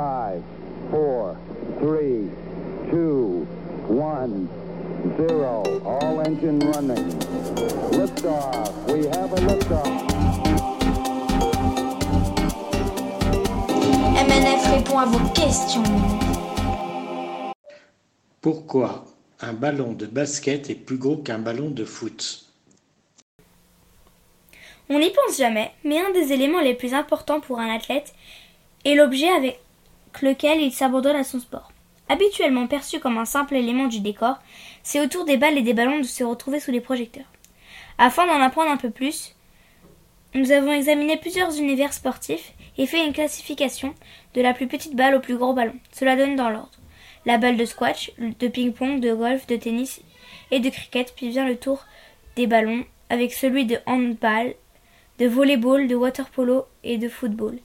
5, 4, 3, 2, 1, 0. All engine running. Liftoff. We have a liftoff. MNF répond à vos questions. Pourquoi un ballon de basket est plus gros qu'un ballon de foot? On n'y pense jamais, mais un des éléments les plus importants pour un athlète est l'objet avec lequel il s'abandonne à son sport. Habituellement perçu comme un simple élément du décor, c'est autour des balles et des ballons de se retrouver sous les projecteurs. Afin d'en apprendre un peu plus, nous avons examiné plusieurs univers sportifs et fait une classification de la plus petite balle au plus gros ballon. Cela donne dans l'ordre. La balle de squash, de ping-pong, de golf, de tennis et de cricket, puis vient le tour des ballons avec celui de handball, de volleyball, de waterpolo et de football.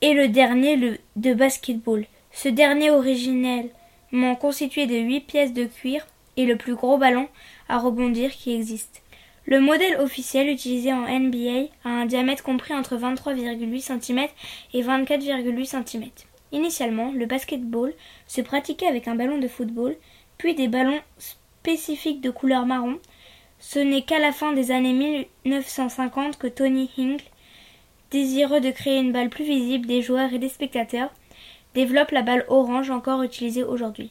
Et le dernier, le de basketball. Ce dernier originellement constitué de huit pièces de cuir est le plus gros ballon à rebondir qui existe. Le modèle officiel utilisé en NBA a un diamètre compris entre 23,8 cm et 24,8 cm. Initialement, le basketball se pratiquait avec un ballon de football, puis des ballons spécifiques de couleur marron. Ce n'est qu'à la fin des années 1950 que Tony Hinkle, désireux de créer une balle plus visible des joueurs et des spectateurs, développe la balle orange encore utilisée aujourd'hui.